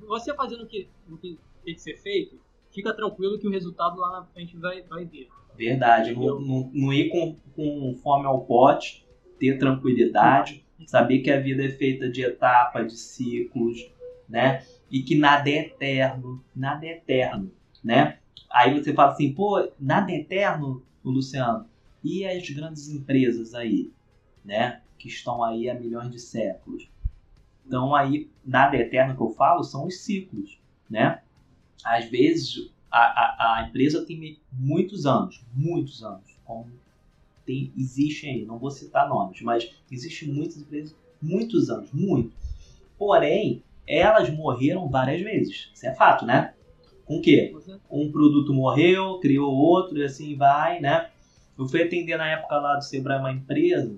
você fazendo o que, o que tem que ser feito, fica tranquilo que o resultado lá na frente vai, vai vir. Verdade, não, não, não, ir com, com fome ao pote, ter tranquilidade, saber que a vida é feita de etapas, de ciclos, né? E que nada é eterno, nada é eterno, né? Aí você fala assim, pô, nada é eterno, Luciano. E as grandes empresas aí, né? Que estão aí há milhões de séculos. Então aí, nada é eterno que eu falo são os ciclos, né? Às vezes a, a, a empresa tem muitos anos, muitos anos, como tem, existe aí, não vou citar nomes, mas existem muitas empresas, muitos anos, muito. Porém, elas morreram várias vezes, isso é fato, né? Com o quê? Um produto morreu, criou outro e assim vai, né? Eu fui atender na época lá do Sebrae uma empresa,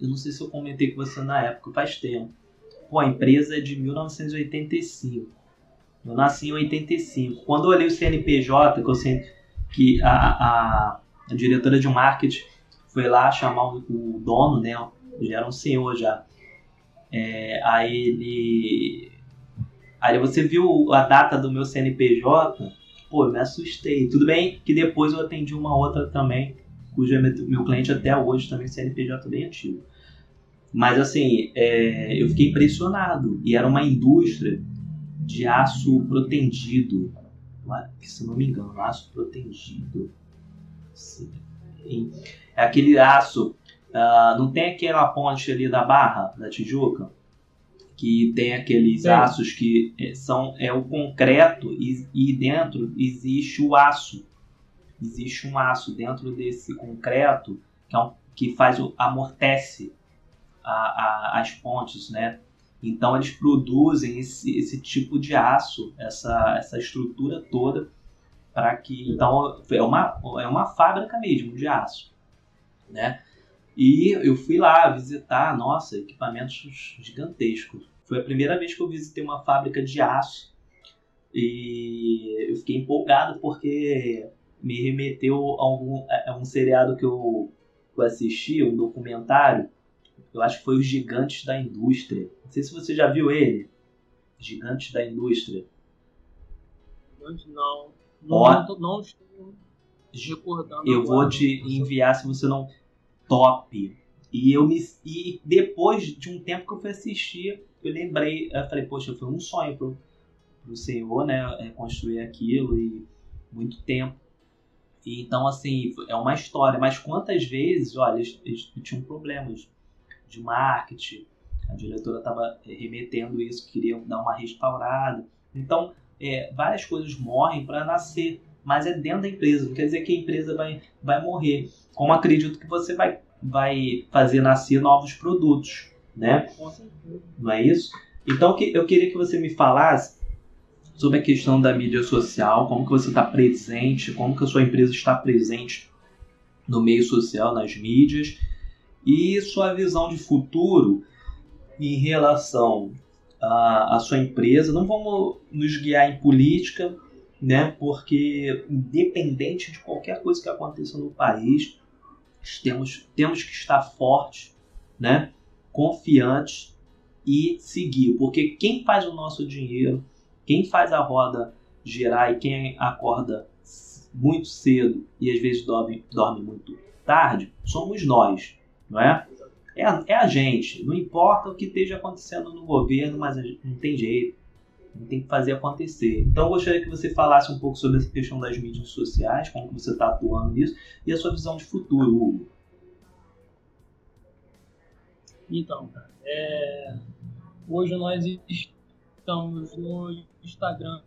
eu não sei se eu comentei com você na época, faz tempo Pô, a empresa é de 1985. Eu nasci em 85. Quando eu olhei o CNPJ, que, eu sempre, que a, a, a, diretora de marketing foi lá chamar o, o dono, né? Já era um senhor já. É, aí ele. Aí você viu a data do meu CNPJ? Pô, me assustei. Tudo bem que depois eu atendi uma outra também, cujo é meu cliente até hoje também CNPJ bem antigo. Mas assim, é, eu fiquei impressionado. E era uma indústria de aço protendido. Se não me engano, aço protendido. Sim. É aquele aço. Uh, não tem aquela ponte ali da Barra, da Tijuca? Que tem aqueles Sim. aços que é, são é o concreto e, e dentro existe o aço. Existe um aço dentro desse concreto que, é um, que faz o amortece a, a, as pontes, né? Então eles produzem esse, esse tipo de aço, essa, essa estrutura toda para que então é uma, é uma fábrica mesmo de aço, né? E eu fui lá visitar, nossa, equipamentos gigantescos. Foi a primeira vez que eu visitei uma fábrica de aço e eu fiquei empolgado porque me remeteu a, algum, a um seriado que eu, eu assisti, um documentário. Eu acho que foi Os Gigantes da Indústria. Não sei se você já viu ele. Gigantes da Indústria. Não. Não, Ó, não, não estou recordando. Eu vou te enviar se você não. Top. E eu me. E depois de um tempo que eu fui assistir, eu lembrei, eu falei, poxa, foi um sonho pro, pro Senhor, né? É, construir aquilo e muito tempo. E, então, assim, é uma história. Mas quantas vezes, olha, eles, eles tinham problemas de marketing, a diretora estava é, remetendo isso, queriam dar uma restaurada. Então, é, várias coisas morrem para nascer, mas é dentro da empresa. Não quer dizer que a empresa vai, vai morrer. Como acredito que você vai, vai fazer nascer novos produtos, né? Não é isso? Então, eu queria que você me falasse sobre a questão da mídia social, como que você está presente, como que a sua empresa está presente no meio social, nas mídias, e sua visão de futuro em relação à, à sua empresa. Não vamos nos guiar em política, né? Porque independente de qualquer coisa que aconteça no país, temos, temos que estar fortes, né? Confiantes e seguir, porque quem faz o nosso dinheiro, quem faz a roda girar e quem acorda muito cedo e às vezes dorme, dorme muito tarde, somos nós, não é? É é a gente. Não importa o que esteja acontecendo no governo, mas não tem jeito. Tem que fazer acontecer. Então eu gostaria que você falasse um pouco sobre essa questão das mídias sociais, como que você está atuando nisso, e a sua visão de futuro, Hugo. Então, é... hoje nós estamos no Instagram.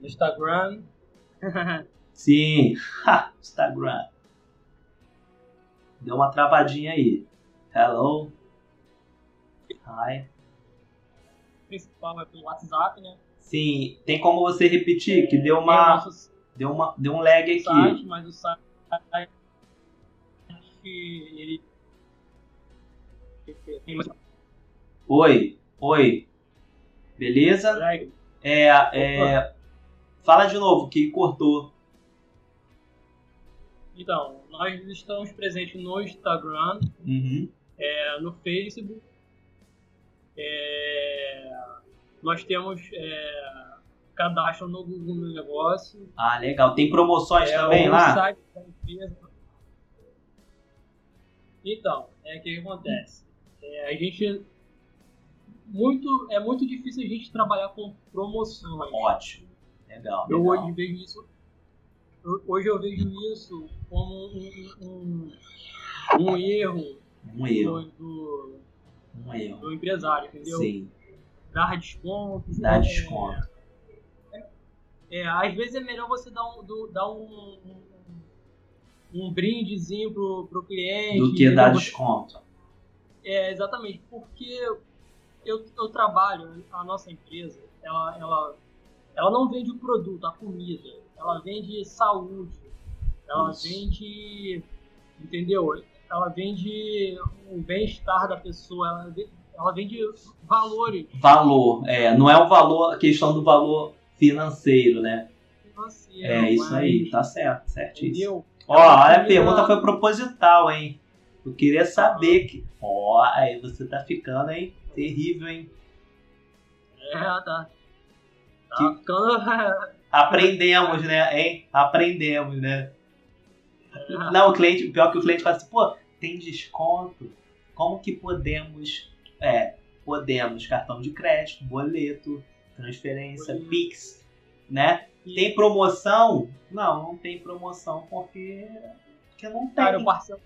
No Instagram. Sim, Instagram. Deu uma travadinha aí. Hello. Hi. Principal é pelo WhatsApp, né? Sim, tem como você repetir? Que deu uma. Nosso... Deu, uma, deu um lag aqui. Site, mas o site ele. Oi, oi. Beleza? É, é, fala de novo, que cortou. Então, nós estamos presentes no Instagram, uhum. é, no Facebook. É, nós temos é, cadastro no Google Meu Negócio. Ah, legal. Tem promoções é, também lá? Site da empresa. Então, é o que, que acontece? É, a gente muito, é muito difícil a gente trabalhar com promoções. Ótimo. Legal. Eu legal. hoje vejo isso. Hoje eu vejo isso como um, um, um erro, um erro. Do, do, erro do empresário, entendeu? Sim. Dar descontos. Dar né? desconto. É, é, às vezes é melhor você dar um, do, dar um, um, um brindezinho pro, pro cliente. Do que dar desconto. É, exatamente. Porque eu, eu trabalho, a nossa empresa, ela, ela, ela não vende o produto, a comida. Ela vende saúde. Ela Isso. vende. Entendeu? Ela vende o bem-estar da pessoa. Ela vende, ela vende valores. Valor, é. Não é o valor, a questão do valor financeiro, né? Financeiro, é isso aí, tá certo, certíssimo. Ó, olha a pergunta foi proposital, hein? Eu queria saber que. Ó, aí você tá ficando, hein? Terrível, hein? É, tá. Tá ficando. Aprendemos, né? Hein? Aprendemos, né? É. Não, o cliente, pior que o cliente fala assim, pô, tem desconto. Como que podemos. É, podemos cartão de crédito, boleto, transferência, Pix, né? Tem promoção? Não, não tem promoção porque, porque não tem. Cara, eu parcelo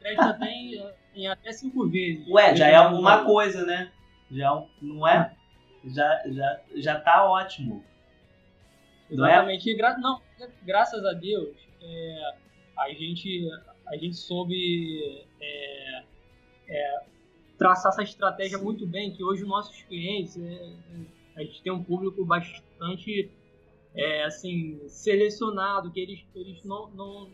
crédito tem em até cinco vezes. Ué, já é alguma coisa, né? Já não é? Já, já, já tá ótimo. Exatamente. Não, é? Gra não graças a Deus, é, a, gente, a gente soube é, é, traçar essa estratégia Sim. muito bem, que hoje os nossos clientes, é, a gente tem um público bastante é, assim, selecionado, que eles, eles não, não,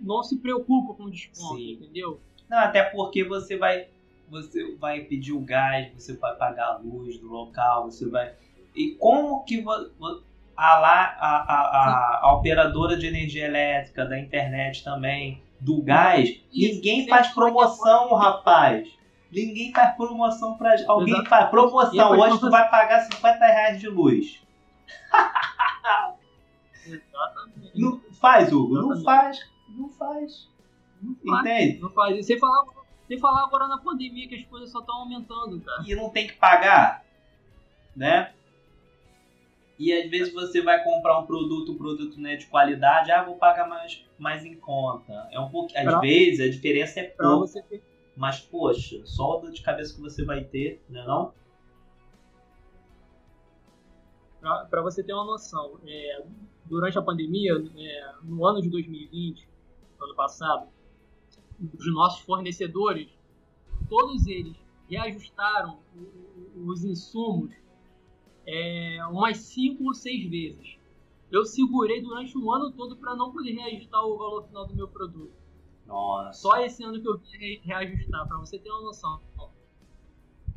não se preocupa com desconto, Sim. entendeu? Não, até porque você vai você vai pedir o gás, você vai pagar a luz do local, você vai e como que a, lá, a, a, a, a operadora de energia elétrica, da internet também, do gás, Isso, ninguém faz promoção, rapaz. Ninguém faz promoção pra. Alguém Exato. faz promoção. Hoje tu vai pagar 50 reais de luz. Exatamente. Não faz, Hugo. Exatamente. Não faz. Não faz. Não faz. Entende? Não faz. E sem falar, sem falar agora na pandemia que as coisas só estão aumentando, cara. E não tem que pagar, né? E às vezes você vai comprar um produto, um produto né, de qualidade, ah, vou pagar mais, mais em conta. É um pouco, às pra, vezes a diferença é pouco. Ter... Mas, poxa, só a dor de cabeça que você vai ter, né não? Para você ter uma noção, é, durante a pandemia, é, no ano de 2020, ano passado, os nossos fornecedores, todos eles reajustaram os insumos é, umas 5 ou 6 vezes. Eu segurei durante um ano todo para não poder reajustar o valor final do meu produto. Nossa. Só esse ano que eu vim reajustar, para você ter uma noção.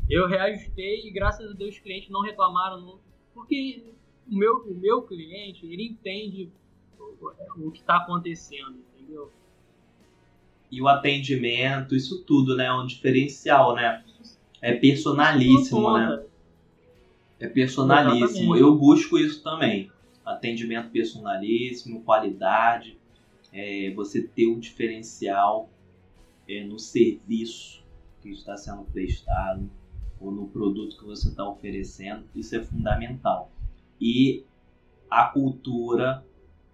Eu reajustei e graças a Deus os clientes não reclamaram, não, porque o meu, o meu cliente, ele entende o, o que está acontecendo, entendeu? E o atendimento, isso tudo, né? É um diferencial, né? É personalíssimo, né? É personalíssimo. Exatamente. Eu busco isso também. Atendimento personalíssimo, qualidade, é, você ter um diferencial é, no serviço que está sendo prestado ou no produto que você está oferecendo, isso é fundamental. E a cultura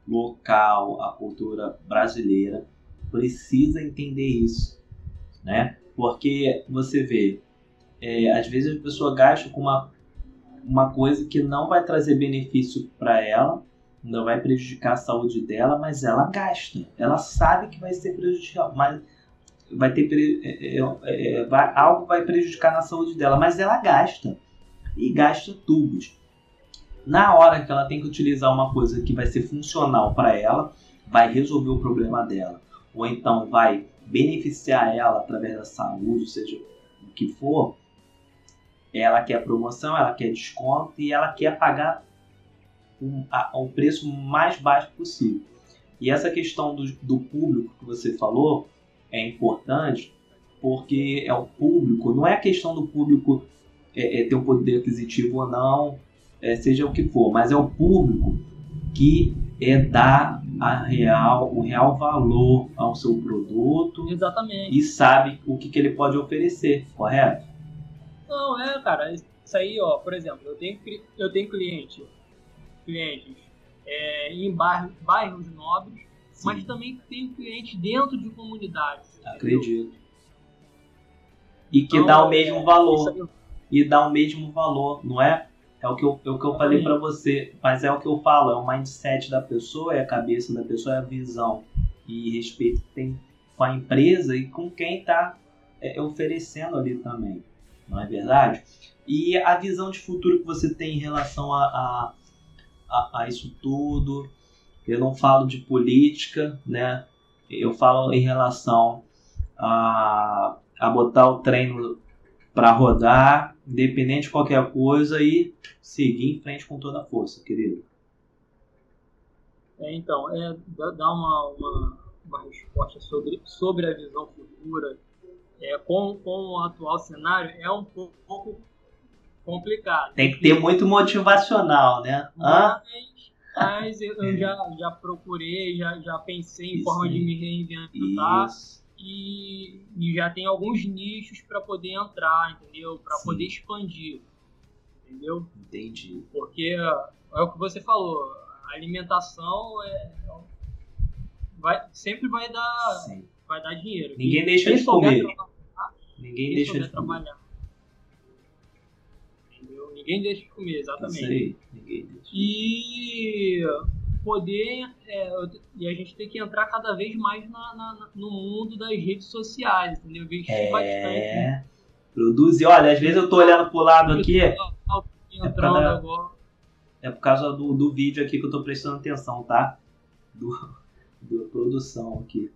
local, a cultura brasileira precisa entender isso, né? Porque você vê, é, às vezes a pessoa gasta com uma uma coisa que não vai trazer benefício para ela, não vai prejudicar a saúde dela, mas ela gasta. Ela sabe que vai ser prejudicial, mas vai ter é, é, é, vai, algo vai prejudicar na saúde dela, mas ela gasta e gasta tubos. Na hora que ela tem que utilizar uma coisa que vai ser funcional para ela, vai resolver o problema dela, ou então vai beneficiar ela através da saúde, seja o que for, ela quer promoção, ela quer desconto e ela quer pagar um, a, um preço mais baixo possível. E essa questão do, do público que você falou é importante porque é o público, não é a questão do público é, é ter um poder aquisitivo ou não, é, seja o que for, mas é o público que é dar a real, o real valor ao seu produto Exatamente. e sabe o que, que ele pode oferecer, correto? Não, é, cara, isso aí, ó, por exemplo, eu tenho, eu tenho cliente, clientes é, em bairros, bairros nobres, Sim. mas também tenho clientes dentro de comunidades. Acredito. E que então, dá o mesmo é, valor. E dá o mesmo valor, não é? É o que eu, é o que eu falei para você, mas é o que eu falo, é o mindset da pessoa, é a cabeça da pessoa, é a visão e respeito que tem com a empresa e com quem está é, oferecendo ali também não é verdade? E a visão de futuro que você tem em relação a, a, a, a isso tudo. Eu não falo de política, né? Eu falo em relação a, a botar o treino para rodar, independente de qualquer coisa, e seguir em frente com toda a força, querido. É, então, é, dá uma, uma, uma resposta sobre, sobre a visão futura é, com, com o atual cenário é um pouco complicado. Tem que ter muito motivacional, né? Mas, mas eu, eu já, já procurei, já, já pensei em Isso. forma de me reinventar. E, e, já tem alguns nichos para poder entrar, entendeu? Para poder expandir, entendeu? Entendi. Porque é o que você falou, a alimentação é, vai, sempre vai dar, Sim. vai dar dinheiro. Ninguém deixa de comer. Ninguém deixa de trabalhar. Entendeu? Ninguém deixa de comer, exatamente. Isso aí, ninguém deixa. E poder. É, e a gente tem que entrar cada vez mais na, na, no mundo das redes sociais, entendeu? Investir é... bastante. Produzir. Olha, às vezes eu tô olhando pro lado aqui. É, é, agora. é por causa do, do vídeo aqui que eu tô prestando atenção, tá? Do, do produção aqui.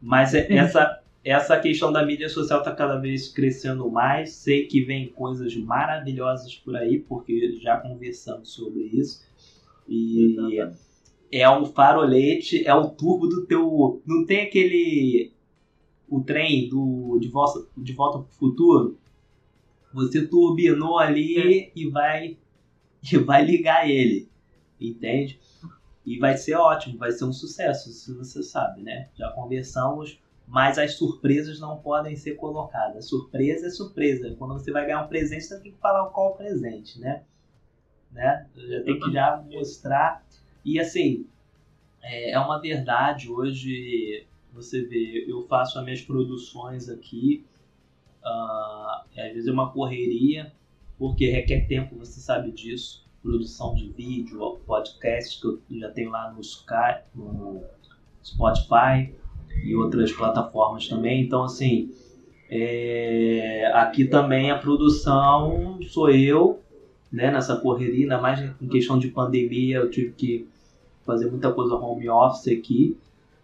Mas é, essa, essa questão da mídia social está cada vez crescendo mais. Sei que vem coisas maravilhosas por aí, porque já conversamos sobre isso. E é um farolete, é o turbo do teu. Não tem aquele. O trem do De Volta, de volta pro Futuro? Você turbinou ali é. e vai. E vai ligar ele. Entende? E vai ser ótimo, vai ser um sucesso, se você sabe, né? Já conversamos, mas as surpresas não podem ser colocadas. Surpresa é surpresa. Quando você vai ganhar um presente, você tem que falar qual presente, né? né? Já tem que já mostrar. E assim, é, é uma verdade. Hoje, você vê, eu faço as minhas produções aqui. Uh, às vezes é uma correria, porque requer tempo, você sabe disso produção de vídeo, podcast que eu já tenho lá no Spotify e outras plataformas também. Então, assim, é, aqui também a produção sou eu, né, nessa correria, ainda mais em questão de pandemia, eu tive que fazer muita coisa home office aqui.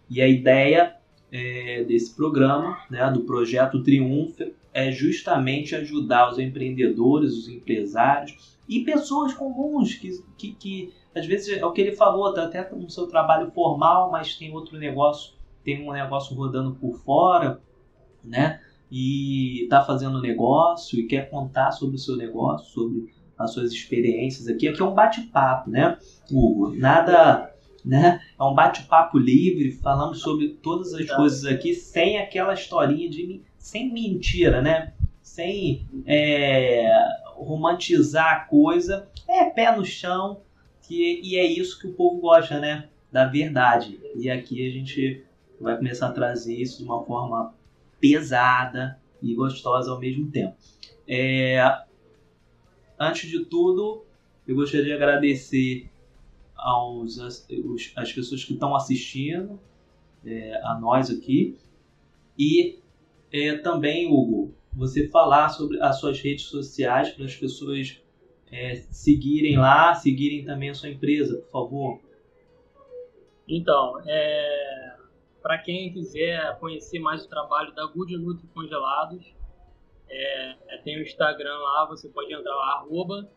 E a ideia é, desse programa, né, do projeto Triunfo, é justamente ajudar os empreendedores, os empresários e pessoas comuns que, que, que às vezes é o que ele falou, tá até no seu trabalho formal, mas tem outro negócio, tem um negócio rodando por fora, né? E está fazendo negócio e quer contar sobre o seu negócio, sobre as suas experiências aqui. Aqui é um bate-papo, né, Hugo? Nada, né? É um bate-papo livre, falamos sobre todas as coisas aqui, sem aquela historinha de sem mentira, né? Sem é, romantizar a coisa. É pé no chão, que, e é isso que o povo gosta, né? Da verdade. E aqui a gente vai começar a trazer isso de uma forma pesada e gostosa ao mesmo tempo. É, antes de tudo, eu gostaria de agradecer aos as, as pessoas que estão assistindo, é, a nós aqui, e é, também, Hugo, você falar sobre as suas redes sociais para as pessoas é, seguirem lá, seguirem também a sua empresa, por favor. Então, é, para quem quiser conhecer mais o trabalho da Good Nutri Congelados, é, é, tem o Instagram lá, você pode entrar lá, arroba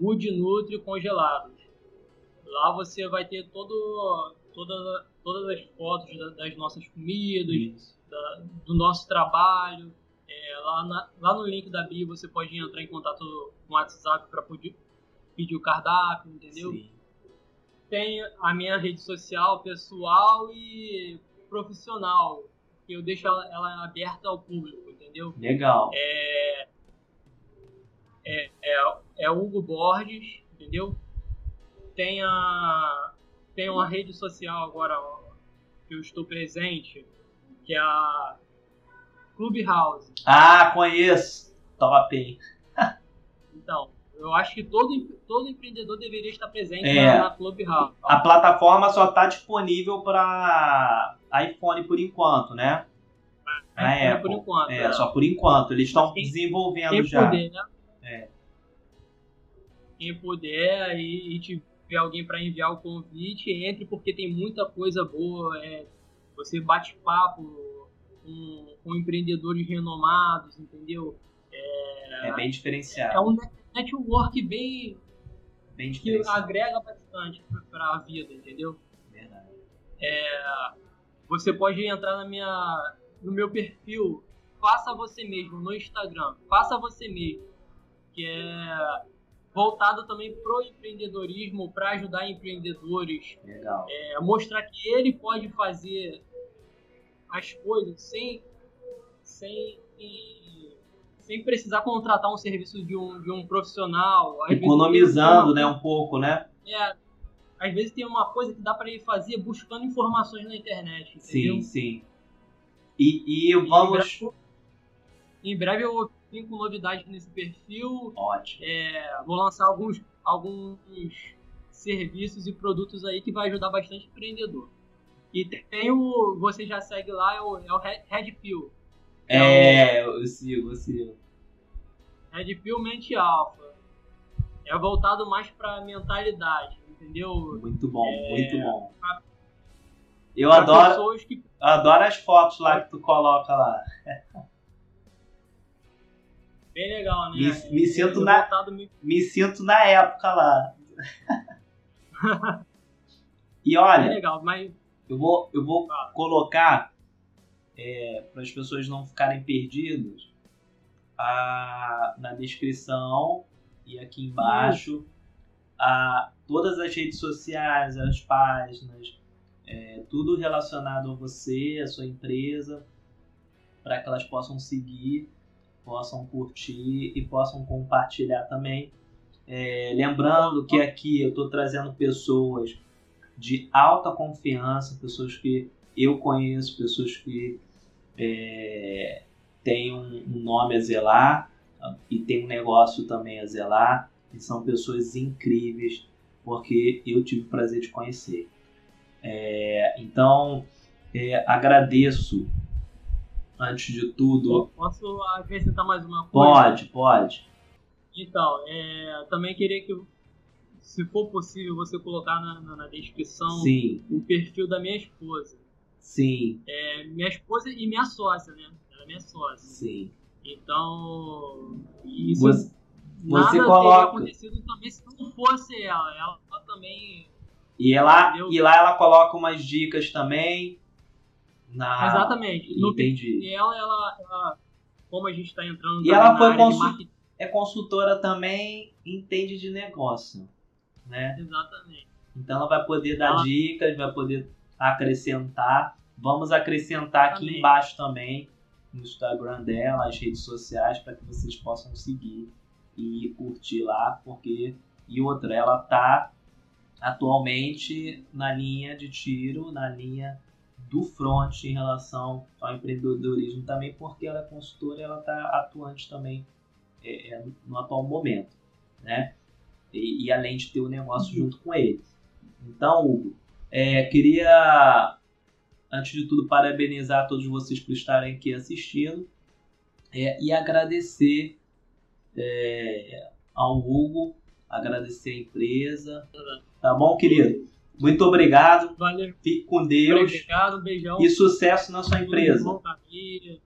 Good Nutri Congelados. Lá você vai ter todo, toda, todas as fotos das nossas comidas, da, do nosso trabalho. É, lá, na, lá no link da bio você pode entrar em contato com o WhatsApp para pedir o cardápio, entendeu? Sim. Tem a minha rede social pessoal e profissional, que eu deixo ela, ela aberta ao público, entendeu? Legal. É, é, é, é Hugo Borges, entendeu? Tem, a, tem uma rede social agora que eu estou presente, que é a Clubhouse. Ah, conheço. Top, hein? então, eu acho que todo, todo empreendedor deveria estar presente é, na Clubhouse. A plataforma só está disponível para iPhone por enquanto, né? É, por enquanto. É, é, só por enquanto. Eles estão desenvolvendo quem já. Puder, né? É. Quem puder e, e tiver alguém para enviar o convite, entre porque tem muita coisa boa. É, você bate papo com, com empreendedores renomados, entendeu? É, é bem diferenciado. É um network bem, bem que agrega bastante para a vida, entendeu? Verdade. É, você pode entrar na minha, no meu perfil, faça você mesmo no Instagram, faça você mesmo, que é voltado também pro empreendedorismo, para ajudar empreendedores, Legal. É, mostrar que ele pode fazer as coisas sem, sem, sem precisar contratar um serviço de um, de um profissional. Economizando, né, um pouco, né? É, às vezes tem uma coisa que dá para ele fazer buscando informações na internet, entendeu? Sim, sim. E, e vamos... Em breve, eu vim com novidades nesse perfil. Ótimo. É, vou lançar alguns, alguns serviços e produtos aí que vai ajudar bastante o empreendedor. E tem o. Você já segue lá, é o, é o Red Pill. É, é o, eu sigo, eu sigo. Red Pill Mente Alpha. É voltado mais pra mentalidade, entendeu? Muito bom, é, muito bom. Pra, eu pra adoro. Que... Adoro as fotos lá que tu coloca lá. Bem legal, né? Me, me sinto, na, me... me sinto na época lá. E olha, legal, mas eu vou, eu vou Fala. colocar é, para as pessoas não ficarem perdidas a- na descrição e aqui embaixo a, todas as redes sociais, as páginas, é, tudo relacionado a você, a sua empresa, para que elas possam seguir, possam curtir e possam compartilhar também. É, lembrando que aqui eu estou trazendo pessoas de alta confiança, pessoas que eu conheço, pessoas que é, têm um, nome a zelar e tem um negócio também a zelar, e são pessoas incríveis, porque eu tive o prazer de conhecer. É, então, é, agradeço, antes de tudo. posso acrescentar mais uma coisa? Pode, pode. Então, é, também queria que, se for possível, você colocar na, na- na descrição Sim, o perfil da minha esposa. sim, É, minha esposa e minha sócia, né? Ela é minha sócia. sim. Então, isso Você, nada você teria coloca. acontecido também se não fosse ela. Ela, ela também. E lá, Entendeu? e lá ela coloca umas dicas também. Na... Exatamente. No Entendi. E ela, ela, ela- como a gente está entrando E ela na foi consul-. É consultora também, entende de negócio, né? Exatamente. Então ela vai poder dar Ela- dicas, vai poder acrescentar. Vamos acrescentar aqui Também. embaixo também no Instagram dela, as redes sociais, para que vocês possam seguir e curtir lá, porque e outra, ela tá atualmente na linha de tiro, na linha do front em relação ao empreendedorismo também, porque ela é consultora e ela está atuante também é, é, no atual momento, né? E, e além de ter o negócio junto com ele. Então, Hugo, é, queria, antes de tudo, parabenizar todos vocês por estarem aqui assistindo é, e agradecer é, ao Hugo, agradecer a empresa. Tá bom, querido? Muito obrigado. Valeu. Fique com Deus Obrigado, um beijão. e sucesso na sua empresa. bom, família.